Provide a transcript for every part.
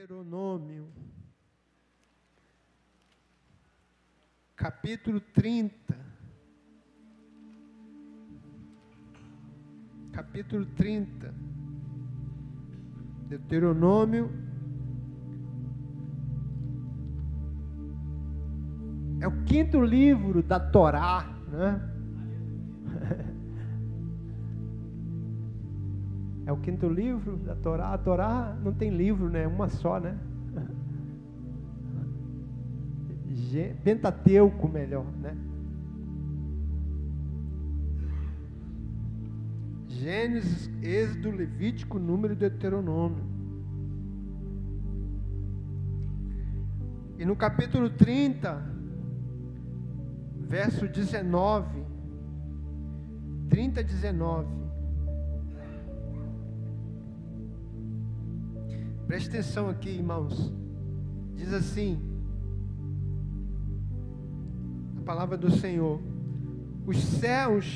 Deuteronômio, capítulo 30. Capítulo 30. Deuteronômio. É o quinto livro da Torá, né? É o quinto livro da Torá. A Torá não tem livro, né? Uma só, né? Pentateuco melhor, né? Gênesis, Êxodo, Levítico, Número e Deuteronômio. E no capítulo 30, verso 19, 30, 19. Preste atenção aqui, irmãos. Diz assim: a palavra do Senhor: Os céus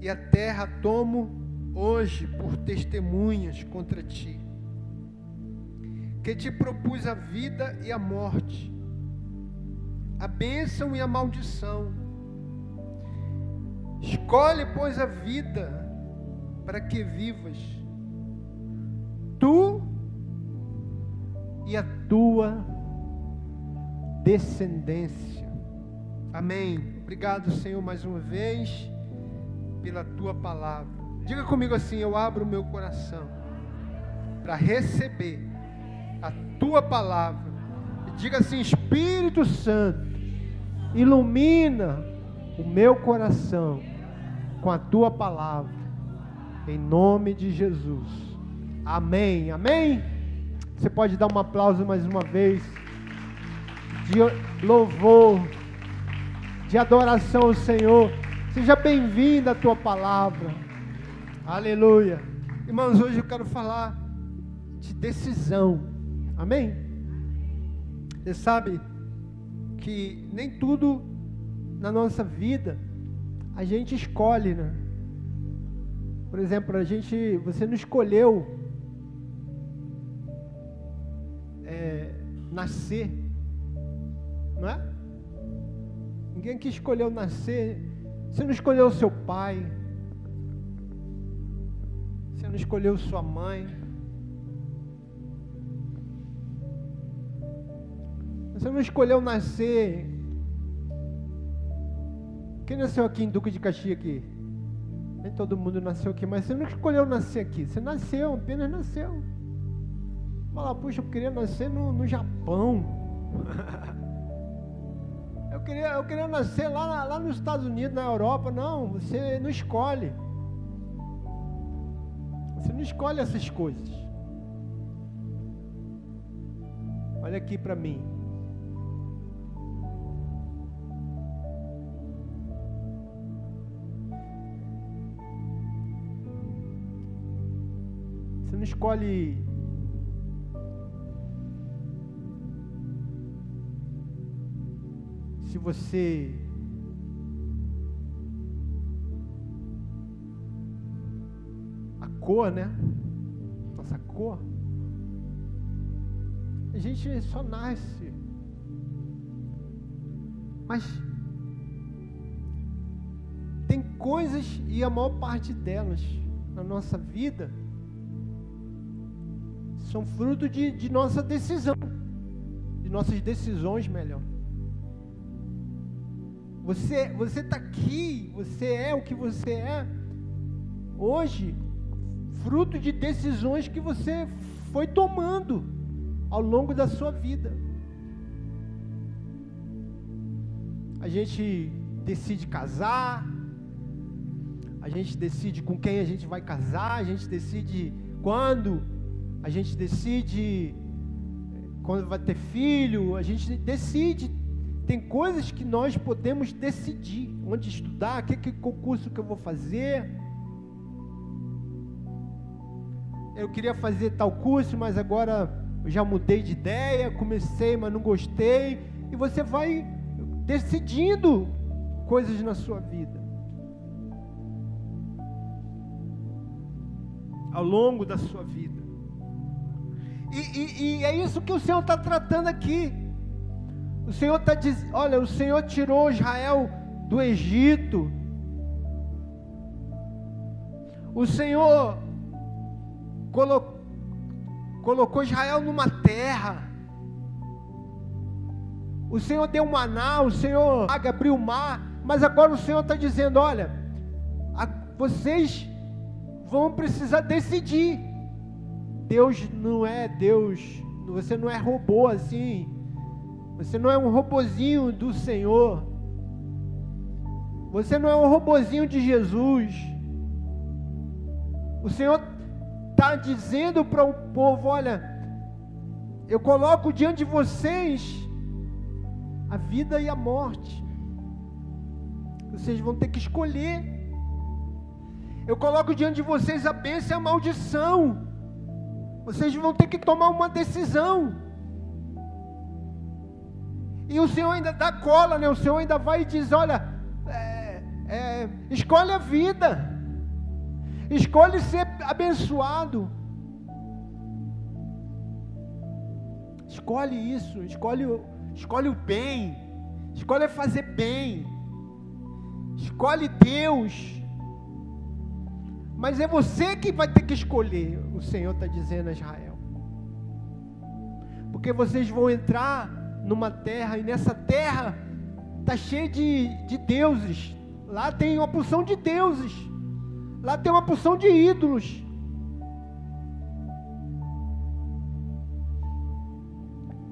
e a terra tomo hoje por testemunhas contra ti, que te propus a vida e a morte, a bênção e a maldição. Escolhe, pois, a vida para que vivas. Tu e a tua descendência. Amém. Obrigado, Senhor, mais uma vez pela tua palavra. Diga comigo assim: eu abro o meu coração para receber a tua palavra. diga assim: Espírito Santo, ilumina o meu coração com a tua palavra, em nome de Jesus. Amém. Amém. Você pode dar um aplauso mais uma vez de louvor, de adoração ao Senhor. Seja bem-vindo à tua palavra. Aleluia. Irmãos, hoje eu quero falar de decisão. Amém? Você sabe que nem tudo na nossa vida a gente escolhe, né? Por exemplo, a gente, você não escolheu é, nascer, não é? Ninguém que escolheu nascer, você não escolheu seu pai, você não escolheu sua mãe, você não escolheu nascer. Quem nasceu aqui em Duque de Caxias aqui? Nem todo mundo nasceu aqui, mas você não escolheu nascer aqui, você nasceu, apenas nasceu. Fala, puxa, eu queria nascer no, no Japão. eu, queria, eu queria nascer lá, lá nos Estados Unidos, na Europa. Não, você não escolhe. Você não escolhe essas coisas. Olha aqui para mim. Você não escolhe se você a cor, né? Nossa cor. A gente só nasce. Mas tem coisas e a maior parte delas na nossa vida são fruto de, de nossa decisão, de nossas decisões melhor. Você você está aqui, você é o que você é. Hoje, fruto de decisões que você foi tomando ao longo da sua vida. A gente decide casar, a gente decide com quem a gente vai casar, a gente decide quando, a gente decide quando vai ter filho, a gente decide tem coisas que nós podemos decidir onde estudar, que, que concurso que eu vou fazer. Eu queria fazer tal curso, mas agora eu já mudei de ideia, comecei, mas não gostei. E você vai decidindo coisas na sua vida. Ao longo da sua vida. E, e, e é isso que o Senhor está tratando aqui. O Senhor está dizendo: olha, o Senhor tirou Israel do Egito. O Senhor colocou, colocou Israel numa terra. O Senhor deu maná, o Senhor abriu o mar, mas agora o Senhor está dizendo: olha, vocês vão precisar decidir. Deus não é Deus, você não é robô assim, você não é um robozinho do Senhor, você não é um robozinho de Jesus. O Senhor está dizendo para o povo: olha, eu coloco diante de vocês a vida e a morte. Vocês vão ter que escolher. Eu coloco diante de vocês a bênção e a maldição. Vocês vão ter que tomar uma decisão. E o Senhor ainda dá cola, né? O Senhor ainda vai e diz: olha, é, é, escolhe a vida, escolhe ser abençoado. Escolhe isso, escolhe escolhe o bem, escolhe fazer bem, escolhe Deus. Mas é você que vai ter que escolher, o Senhor está dizendo a Israel. Porque vocês vão entrar numa terra, e nessa terra está cheia de, de deuses. Lá tem uma porção de deuses. Lá tem uma porção de ídolos.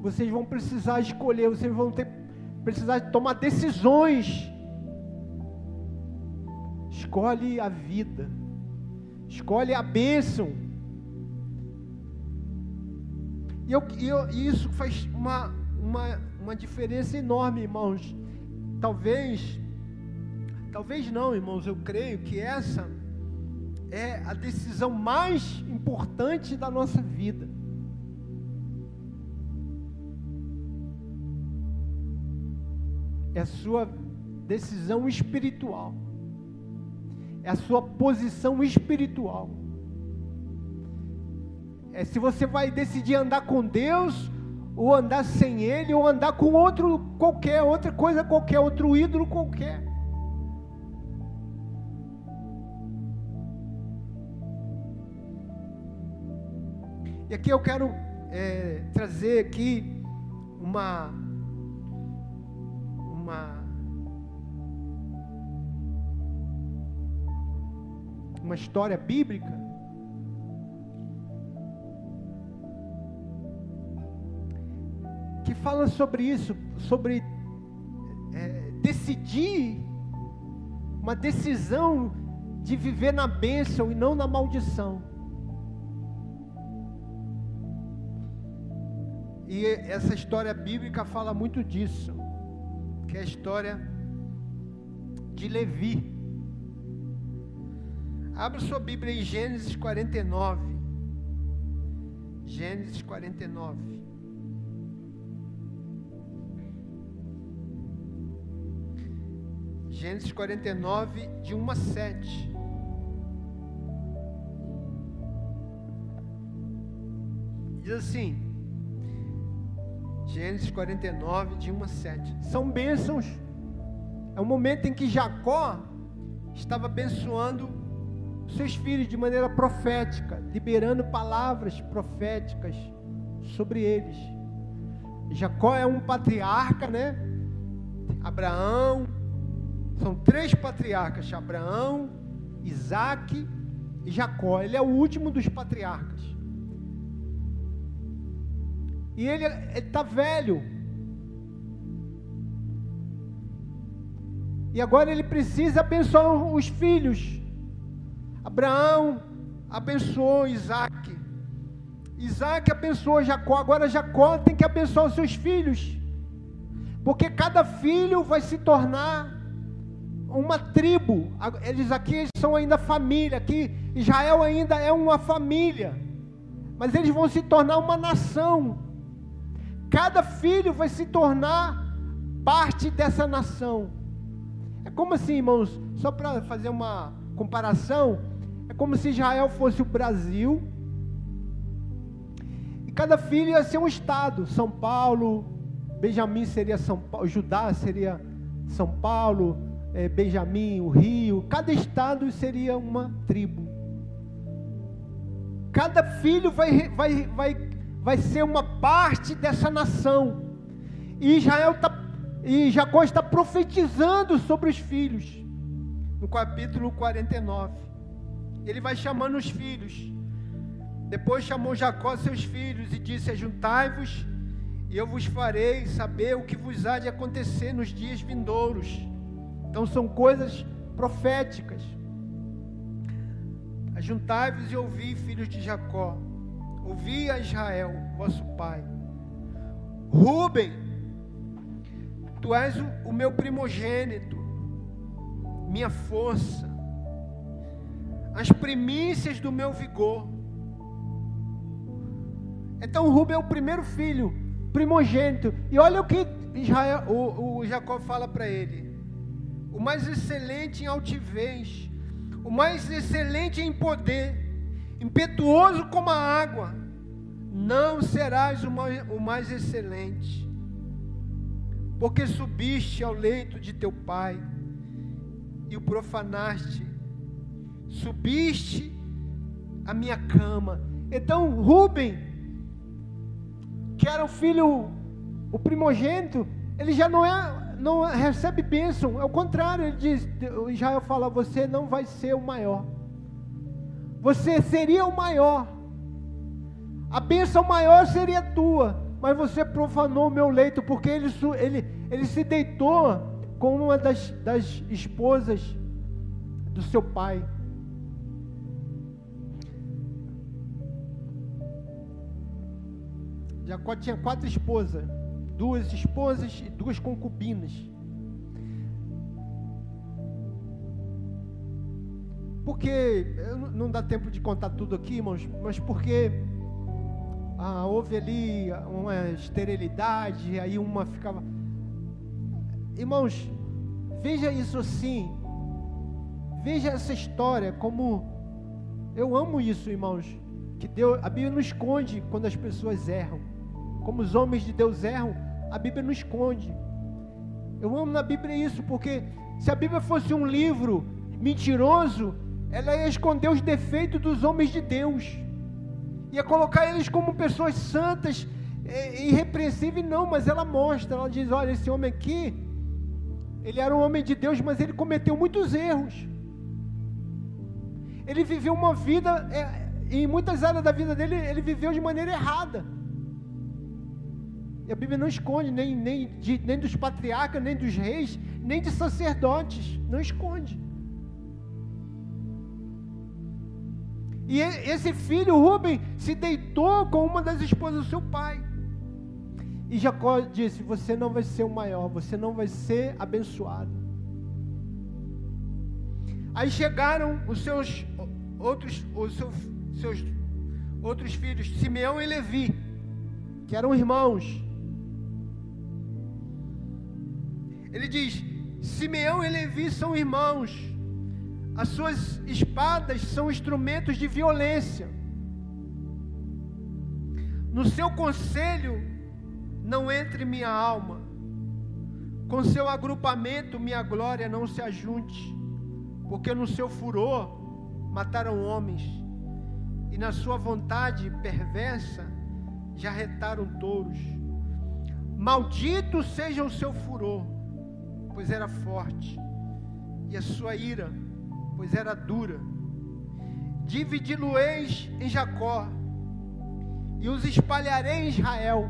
Vocês vão precisar escolher, vocês vão ter precisar tomar decisões. Escolhe a vida. Escolhe a bênção. E, eu, e, eu, e isso faz uma, uma, uma diferença enorme, irmãos. Talvez, talvez não, irmãos, eu creio que essa é a decisão mais importante da nossa vida. é a sua decisão espiritual, é a sua posição espiritual. É se você vai decidir andar com Deus, ou andar sem Ele, ou andar com outro qualquer, outra coisa qualquer, outro ídolo qualquer. E aqui eu quero é, trazer aqui uma uma uma história bíblica fala sobre isso, sobre é, decidir uma decisão de viver na bênção e não na maldição. E essa história bíblica fala muito disso que é a história de Levi. Abra sua Bíblia em Gênesis 49. Gênesis 49. Gênesis 49, de 1 a 7. Diz assim: Gênesis 49, de 1 a 7. São bênçãos. É um momento em que Jacó estava abençoando seus filhos de maneira profética, liberando palavras proféticas sobre eles. Jacó é um patriarca, né? Abraão, são três patriarcas: Abraão, Isaac e Jacó. Ele é o último dos patriarcas. E ele está velho. E agora ele precisa abençoar os filhos. Abraão abençoou Isaac. Isaac abençoou Jacó. Agora Jacó tem que abençoar os seus filhos. Porque cada filho vai se tornar uma tribo. Eles aqui são ainda família. Aqui Israel ainda é uma família. Mas eles vão se tornar uma nação. Cada filho vai se tornar parte dessa nação. É como assim, irmãos, só para fazer uma comparação, é como se Israel fosse o Brasil E cada filho ia ser um estado. São Paulo, Benjamim seria São Paulo, Judá seria São Paulo, é, Benjamim, o Rio. Cada estado seria uma tribo. Cada filho vai, vai, vai, vai ser uma parte dessa nação. E Israel está e Jacó está profetizando sobre os filhos. No capítulo 49. Ele vai chamando os filhos. Depois chamou Jacó seus filhos e disse: Juntai-vos, e eu vos farei saber o que vos há de acontecer nos dias vindouros. Então são coisas proféticas. Juntai-vos e ouvi, filhos de Jacó. Ouvi a Israel, vosso pai. Rubem, tu és o, o meu primogênito, minha força, as primícias do meu vigor. Então Rubem é o primeiro filho, primogênito. E olha o que Israel, o, o Jacó fala para ele: o mais excelente em altivez, o mais excelente em poder, impetuoso como a água, não serás o mais, o mais excelente, porque subiste ao leito de teu pai e o profanaste, subiste a minha cama. Então, Rubem que era o filho, o primogênito, ele já não é, não recebe bênção. É o contrário, ele diz, Israel fala, você não vai ser o maior. Você seria o maior. A bênção maior seria tua, mas você profanou o meu leito, porque ele, ele, ele se deitou com uma das, das esposas do seu pai. Jacó tinha quatro esposas, duas esposas e duas concubinas. Porque, não dá tempo de contar tudo aqui, irmãos, mas porque ah, houve ali uma esterilidade, aí uma ficava. Irmãos, veja isso assim, veja essa história como. Eu amo isso, irmãos, que Deus, a Bíblia não esconde quando as pessoas erram como os homens de Deus erram, a Bíblia não esconde. Eu amo na Bíblia isso, porque se a Bíblia fosse um livro mentiroso, ela ia esconder os defeitos dos homens de Deus, ia colocar eles como pessoas santas, é, irrepreensíveis, não, mas ela mostra, ela diz: olha, esse homem aqui, ele era um homem de Deus, mas ele cometeu muitos erros. Ele viveu uma vida, é, em muitas áreas da vida dele, ele viveu de maneira errada. E a Bíblia não esconde nem, nem, de, nem dos patriarcas, nem dos reis, nem de sacerdotes. Não esconde. E esse filho, Rubem, se deitou com uma das esposas do seu pai. E Jacó disse: Você não vai ser o maior, você não vai ser abençoado. Aí chegaram os seus outros, os seus, seus outros filhos, Simeão e Levi, que eram irmãos. Ele diz: Simeão e Levi são irmãos, as suas espadas são instrumentos de violência. No seu conselho não entre minha alma, com seu agrupamento minha glória não se ajunte, porque no seu furor mataram homens, e na sua vontade perversa já retaram touros. Maldito seja o seu furor pois era forte, e a sua ira, pois era dura. Dividi-lo-eis em Jacó, e os espalharei em Israel.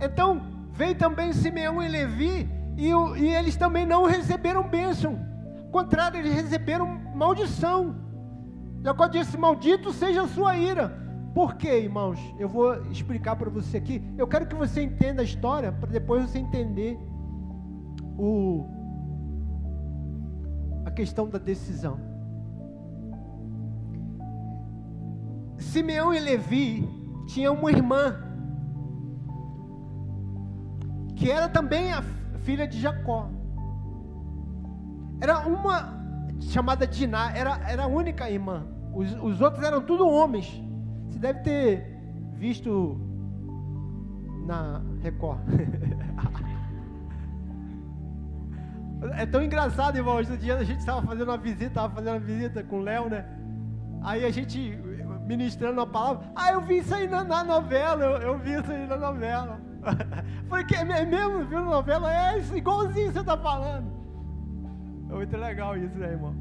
Então veio também Simeão e Levi, e, e eles também não receberam bênção, ao contrário, eles receberam maldição. Jacó disse: Maldito seja a sua ira. Por quê, irmãos? Eu vou explicar para você aqui. Eu quero que você entenda a história para depois você entender o, a questão da decisão. Simeão e Levi tinham uma irmã que era também a filha de Jacó. Era uma chamada Diná, era, era a única irmã. Os, os outros eram tudo homens. Você deve ter visto na Record. é tão engraçado, irmão. Esse dia a gente estava fazendo uma visita, estava fazendo uma visita com o Léo, né? Aí a gente ministrando a palavra. Ah, eu vi isso aí na, na novela, eu, eu, vi isso aí na novela. Falei, que é mesmo? Viu na novela? É isso, igualzinho você está falando. É muito legal isso, né, irmão?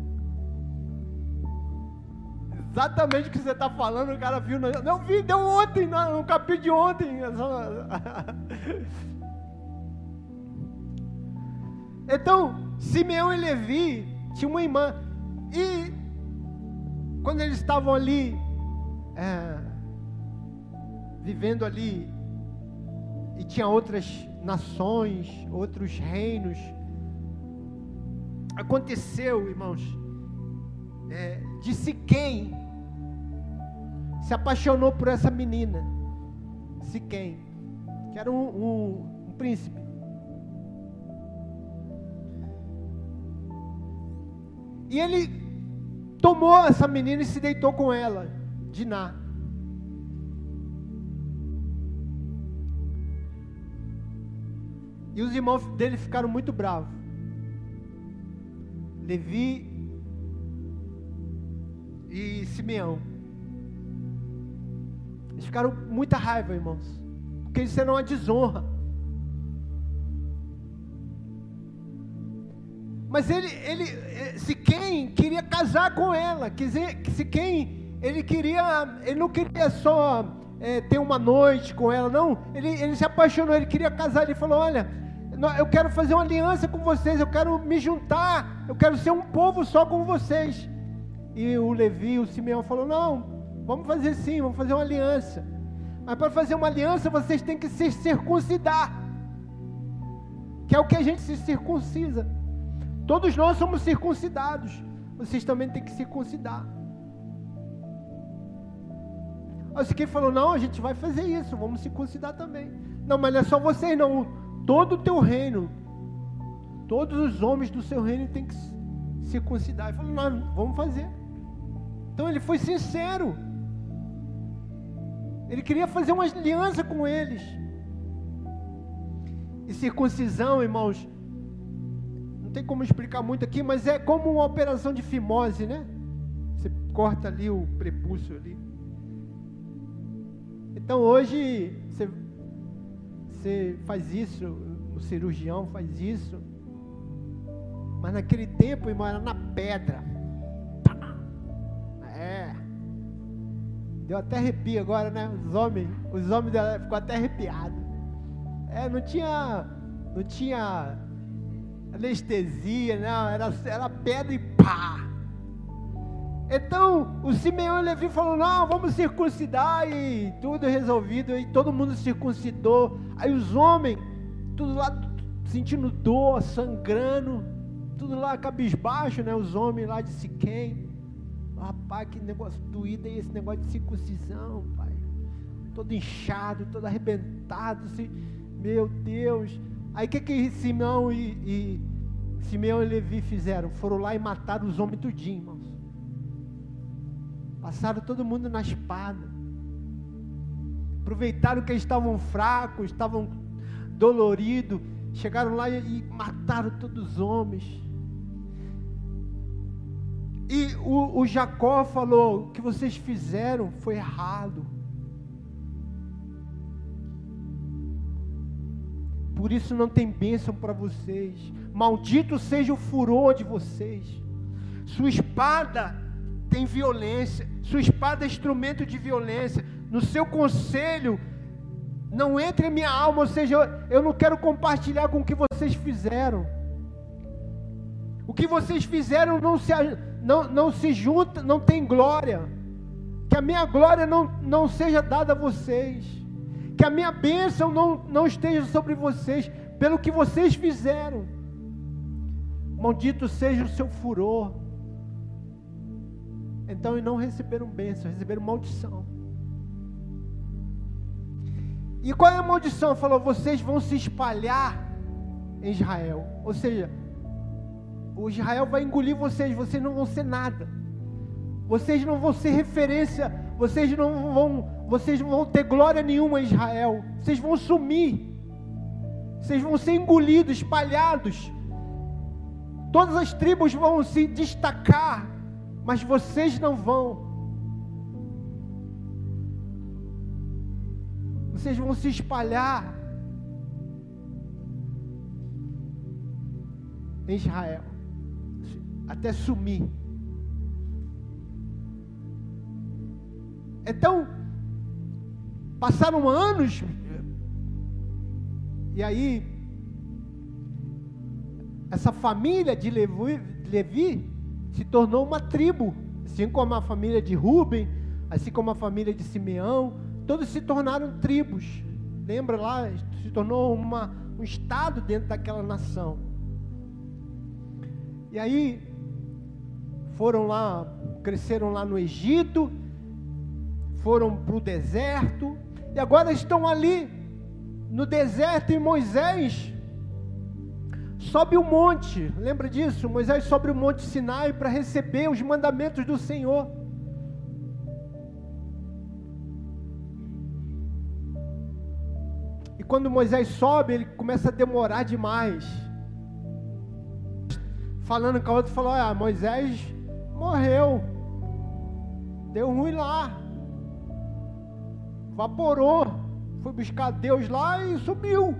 Exatamente o que você está falando, o cara viu. No... Não vi, deu ontem, no, no capítulo de ontem. então, Simeão e Levi tinham uma irmã. E quando eles estavam ali, é, vivendo ali, e tinha outras nações, outros reinos, aconteceu, irmãos, é, de Siquém se apaixonou por essa menina, Siquém, que era um, um, um príncipe. E ele tomou essa menina e se deitou com ela, Diná. E os irmãos dele ficaram muito bravos. Levi e Simeão. Eles ficaram com muita raiva, irmãos. Porque isso era uma desonra. Mas ele, ele, eh, se quem queria casar com ela, se quem ele queria, ele não queria só é, ter uma noite com ela, não. Ele, ele se apaixonou, ele queria casar. Ele falou: Olha, eu quero fazer uma aliança com vocês, eu quero me juntar, eu quero ser um povo só com vocês. E o Levi, o Simeão falou: Não, Vamos fazer sim, vamos fazer uma aliança. Mas para fazer uma aliança vocês têm que se circuncidar. Que é o que a gente se circuncisa. Todos nós somos circuncidados. Vocês também têm que circuncidar. Aí quem falou: Não, a gente vai fazer isso, vamos circuncidar também. Não, mas não é só vocês, não. Todo o teu reino, todos os homens do seu reino têm que circuncidar. Ele falou: Não, vamos fazer. Então ele foi sincero. Ele queria fazer uma aliança com eles. E circuncisão, irmãos, tem como explicar muito aqui, mas é como uma operação de fimose, né? Você corta ali o prepúcio ali. Então hoje você, você faz isso, o cirurgião faz isso. Mas naquele tempo, irmão, era na pedra. Deu até arrepio agora, né? Os homens, os homens ficou até arrepiado. É, não tinha, não tinha anestesia, não, era, era pedra e pá. Então o Simeão e Levi falou: não, vamos circuncidar e tudo resolvido. E todo mundo circuncidou. Aí os homens, tudo lá sentindo dor, sangrando, tudo lá cabisbaixo, né? Os homens lá de Siquém. Rapaz, que negócio doído é esse negócio de circuncisão, pai. Todo inchado, todo arrebentado. Se... Meu Deus. Aí o que, que Simeão e, e Simeão e Levi fizeram? Foram lá e mataram os homens tudinho, irmãos. Passaram todo mundo na espada. Aproveitaram que eles estavam fracos, estavam doloridos. Chegaram lá e, e mataram todos os homens. E o, o Jacó falou: o que vocês fizeram foi errado. Por isso não tem bênção para vocês. Maldito seja o furor de vocês. Sua espada tem violência. Sua espada é instrumento de violência. No seu conselho não entre minha alma, ou seja, eu não quero compartilhar com o que vocês fizeram. O que vocês fizeram não se, não, não se junta, não tem glória. Que a minha glória não, não seja dada a vocês. Que a minha bênção não, não esteja sobre vocês, pelo que vocês fizeram. Maldito seja o seu furor. Então, e não receberam bênção, receberam maldição. E qual é a maldição? Falou: vocês vão se espalhar em Israel. Ou seja, o Israel vai engolir vocês, vocês não vão ser nada. Vocês não vão ser referência, vocês não vão vocês não vão ter glória nenhuma em Israel. Vocês vão sumir. Vocês vão ser engolidos, espalhados. Todas as tribos vão se destacar, mas vocês não vão. Vocês vão se espalhar em Israel, até sumir. Então, passaram anos, e aí, essa família de Levi, Levi se tornou uma tribo, assim como a família de Ruben, assim como a família de Simeão, todos se tornaram tribos. Lembra lá? Se tornou uma, um estado dentro daquela nação. E aí foram lá, cresceram lá no Egito, foram para o deserto, e agora estão ali no deserto e Moisés sobe o monte, lembra disso? Moisés sobe o monte Sinai para receber os mandamentos do Senhor. E quando Moisés sobe, ele começa a demorar demais. Falando com a outra, falou: Ah, Moisés morreu. Deu ruim lá. Vaporou. Foi buscar Deus lá e sumiu.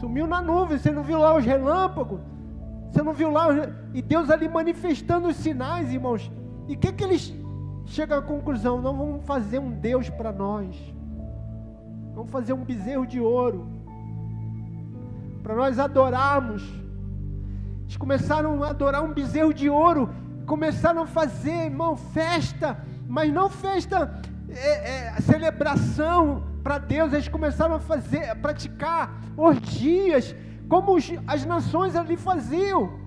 Sumiu na nuvem. Você não viu lá os relâmpagos? Você não viu lá? Os... E Deus ali manifestando os sinais, irmãos. E o que, que eles chegam à conclusão? Não vamos fazer um Deus para nós. Vamos fazer um bezerro de ouro. Para nós adorarmos. Eles começaram a adorar um bezerro de ouro. Começaram a fazer, irmão, festa. Mas não festa, é, é, celebração para Deus. Eles começaram a fazer, a praticar orgias. Como os, as nações ali faziam.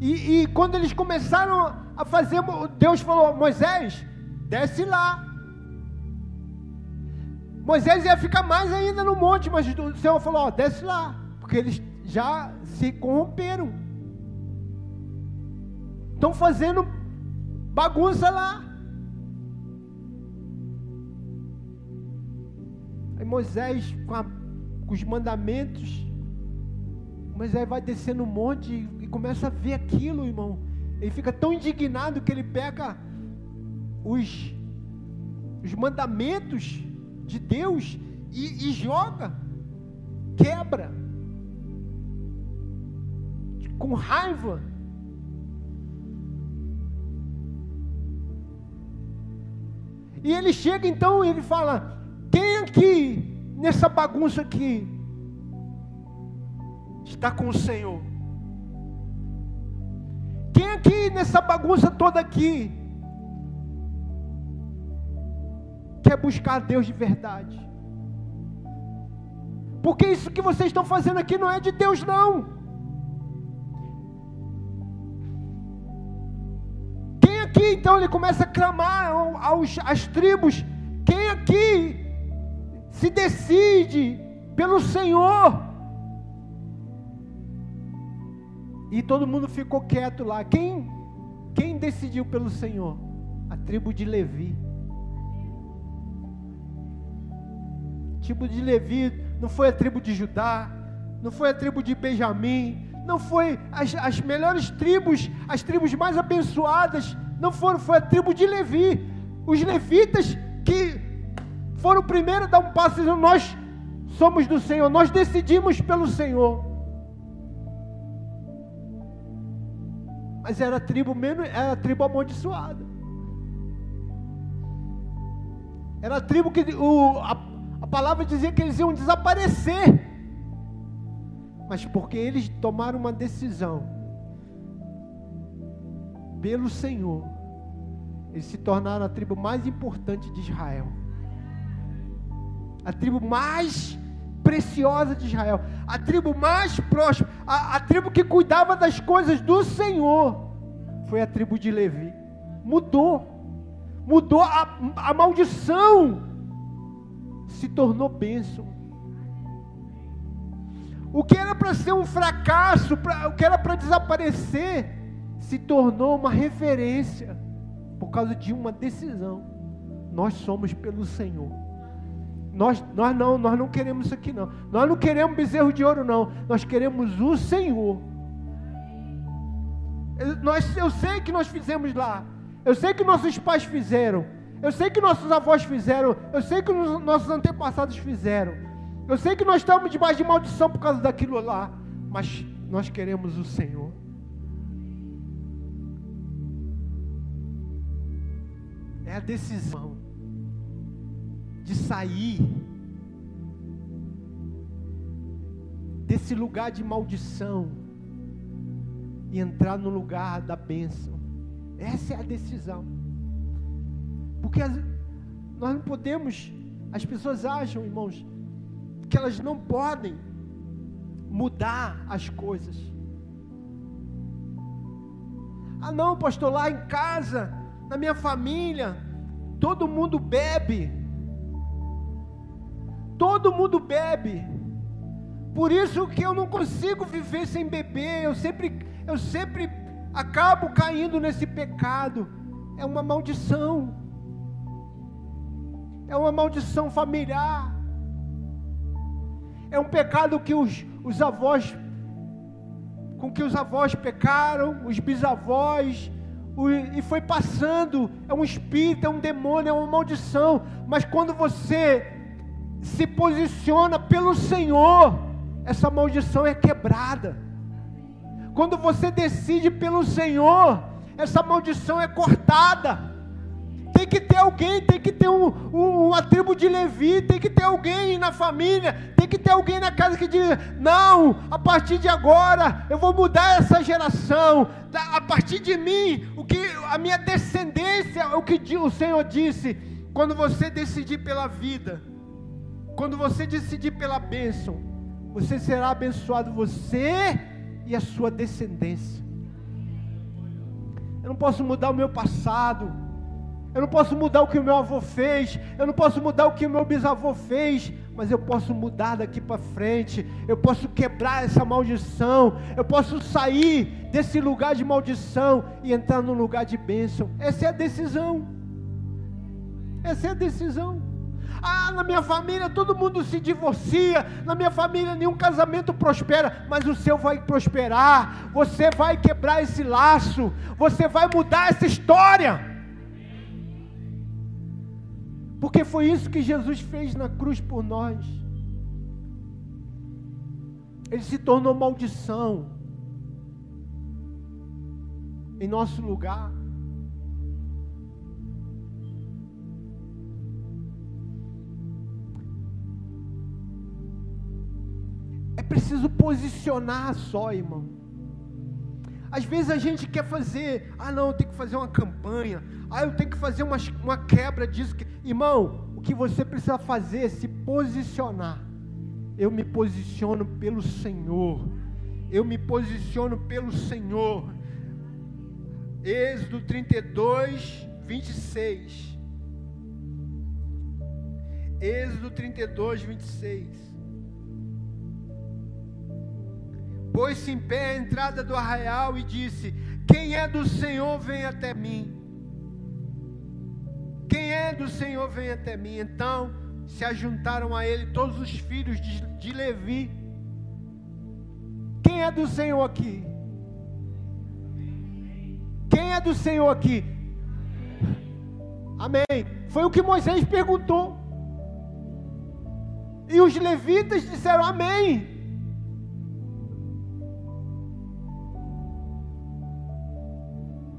E, e quando eles começaram a fazer, Deus falou: Moisés, desce lá Moisés ia ficar mais ainda no monte, mas o Senhor falou: desce lá, porque eles já se corromperam. Estão fazendo bagunça lá. Moisés, com, a, com os mandamentos, Moisés vai descer no monte e, e começa a ver aquilo, irmão. Ele fica tão indignado que ele pega os, os mandamentos de Deus e, e joga, quebra, com raiva. E ele chega então e ele fala: quem aqui, nessa bagunça aqui, está com o Senhor? Quem aqui nessa bagunça toda aqui quer buscar Deus de verdade. Porque isso que vocês estão fazendo aqui não é de Deus, não. Quem aqui, então, ele começa a clamar aos, às tribos: quem aqui se decide pelo Senhor? E todo mundo ficou quieto lá. Quem, quem decidiu pelo Senhor? A tribo de Levi. tribo de Levi, não foi a tribo de Judá, não foi a tribo de Benjamim, não foi as, as melhores tribos, as tribos mais abençoadas, não foram, foi a tribo de Levi. Os levitas foram o primeiro a dar um passo nós somos do Senhor, nós decidimos pelo Senhor. Mas era a tribo menos, era a tribo amaldiçoada. Era a tribo que o, a, a palavra dizia que eles iam desaparecer. Mas porque eles tomaram uma decisão pelo Senhor, eles se tornaram a tribo mais importante de Israel. A tribo mais preciosa de Israel, a tribo mais próxima, a, a tribo que cuidava das coisas do Senhor, foi a tribo de Levi. Mudou, mudou a, a maldição se tornou bênção. O que era para ser um fracasso, pra, o que era para desaparecer, se tornou uma referência. por causa de uma decisão. Nós somos pelo Senhor. Nós, nós não, nós não queremos isso aqui não. Nós não queremos bezerro de ouro não. Nós queremos o Senhor. Eu, nós, eu sei que nós fizemos lá. Eu sei que nossos pais fizeram. Eu sei que nossos avós fizeram. Eu sei que os nossos antepassados fizeram. Eu sei que nós estamos debaixo de maldição por causa daquilo lá. Mas nós queremos o Senhor. É a decisão de sair desse lugar de maldição e entrar no lugar da bênção. Essa é a decisão. Porque as, nós não podemos, as pessoas acham, irmãos, que elas não podem mudar as coisas. Ah, não, pastor, lá em casa, na minha família, todo mundo bebe. Todo mundo bebe. Por isso que eu não consigo viver sem beber. Eu sempre, eu sempre acabo caindo nesse pecado. É uma maldição. É uma maldição familiar. É um pecado que os, os avós, com que os avós pecaram, os bisavós, e foi passando. É um espírito, é um demônio, é uma maldição. Mas quando você se posiciona pelo Senhor, essa maldição é quebrada. Quando você decide pelo Senhor, essa maldição é cortada. Tem que ter alguém, tem que ter um, um, uma tribo de Levi, tem que ter alguém na família, tem que ter alguém na casa que diga: não, a partir de agora eu vou mudar essa geração. A partir de mim, o que a minha descendência, o que o Senhor disse, quando você decidir pela vida, quando você decidir pela bênção, você será abençoado, você e a sua descendência. Eu não posso mudar o meu passado. Eu não posso mudar o que o meu avô fez, eu não posso mudar o que o meu bisavô fez, mas eu posso mudar daqui para frente, eu posso quebrar essa maldição, eu posso sair desse lugar de maldição e entrar no lugar de bênção. Essa é a decisão. Essa é a decisão. Ah, na minha família todo mundo se divorcia, na minha família nenhum casamento prospera, mas o seu vai prosperar. Você vai quebrar esse laço, você vai mudar essa história. Porque foi isso que Jesus fez na cruz por nós. Ele se tornou maldição em nosso lugar. É preciso posicionar só, irmão. Às vezes a gente quer fazer, ah não, eu tenho que fazer uma campanha, ah eu tenho que fazer uma, uma quebra disso. Irmão, o que você precisa fazer é se posicionar. Eu me posiciono pelo Senhor. Eu me posiciono pelo Senhor. Êxodo 32, 26. Êxodo 32, 26. Pôs-se em pé à entrada do arraial e disse: Quem é do Senhor, vem até mim. Quem é do Senhor, vem até mim. Então se ajuntaram a ele todos os filhos de, de Levi. Quem é do Senhor aqui? Quem é do Senhor aqui? Amém. Foi o que Moisés perguntou. E os levitas disseram amém.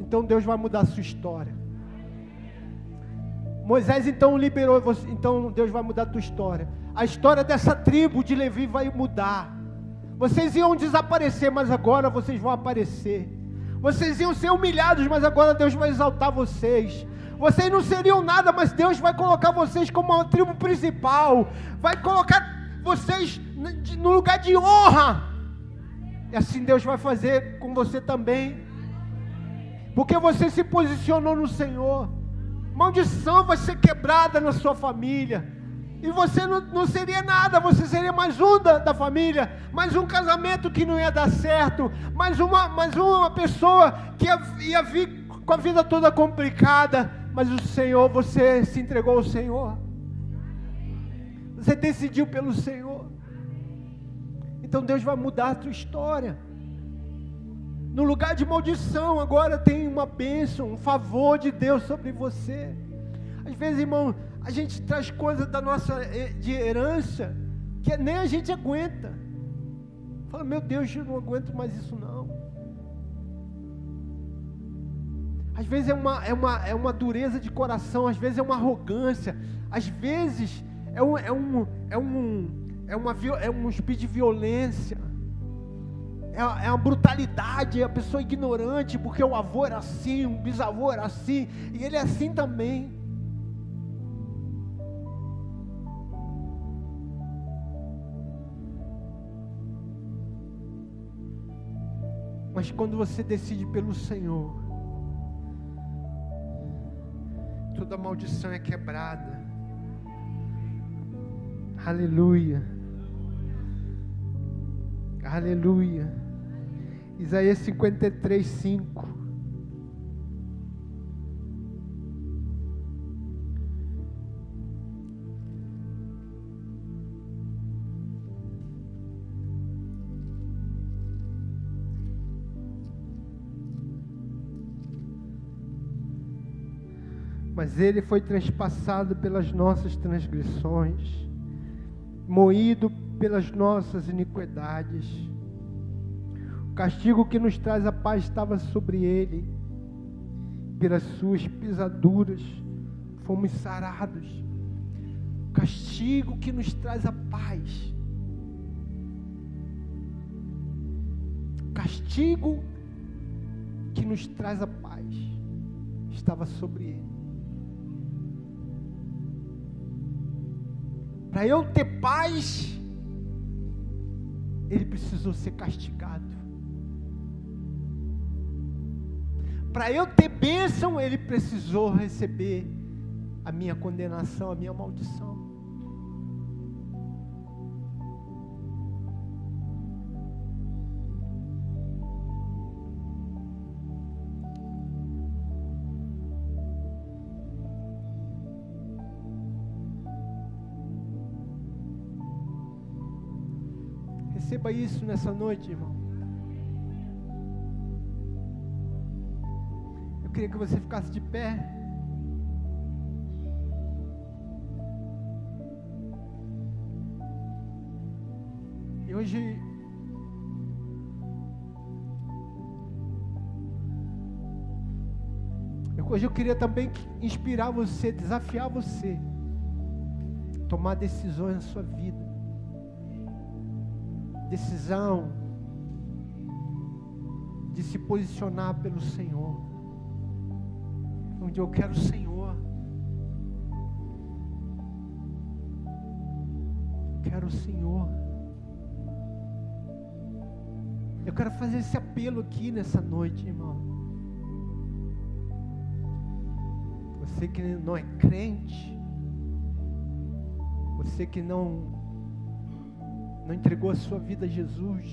Então Deus vai mudar a sua história. Moisés então liberou você, então Deus vai mudar a tua história. A história dessa tribo de Levi vai mudar. Vocês iam desaparecer, mas agora vocês vão aparecer. Vocês iam ser humilhados, mas agora Deus vai exaltar vocês. Vocês não seriam nada, mas Deus vai colocar vocês como uma tribo principal. Vai colocar vocês no lugar de honra. E assim Deus vai fazer com você também porque você se posicionou no Senhor. Maldição vai ser quebrada na sua família. E você não, não seria nada, você seria mais um da, da, família, mais um casamento que não ia dar certo, mais uma, mais uma pessoa que ia, ia vir com a vida toda complicada, mas o Senhor, você se entregou ao Senhor. Você decidiu pelo Senhor. Então Deus vai mudar a tua história. No lugar de maldição, agora tem uma bênção, um favor de Deus sobre você. Às vezes, irmão, a gente traz coisas da nossa eh, de herança que nem a gente aguenta. Fala, meu Deus, eu não aguento mais isso não. Às vezes é uma, é uma, é uma dureza de coração, às vezes é uma arrogância, às vezes é um, é um, é um, é uma, é um espírito de violência, é, é uma brutalidade, é a pessoa ignorante, porque o avô era assim, o bisavô era assim, e ele é assim também. Mas quando você decide pelo Senhor, toda maldição é quebrada. Aleluia. Aleluia. Isaías 53, 5. mas ele foi transpassado pelas nossas transgressões, moído pelas nossas iniquidades. Castigo que nos traz a paz estava sobre ele, pelas suas pisaduras fomos sarados. O castigo que nos traz a paz. O castigo que nos traz a paz estava sobre ele. Para eu ter paz, ele precisou ser castigado. Para eu ter bênção, ele precisou receber a minha condenação, a minha maldição. Receba isso nessa noite, irmão. Queria que você ficasse de pé. E hoje Hoje eu queria também inspirar você, desafiar você, tomar decisões na sua vida decisão de se posicionar pelo Senhor. Onde eu quero o Senhor. Quero o Senhor. Eu quero fazer esse apelo aqui nessa noite, irmão. Você que não é crente, você que não não entregou a sua vida a Jesus,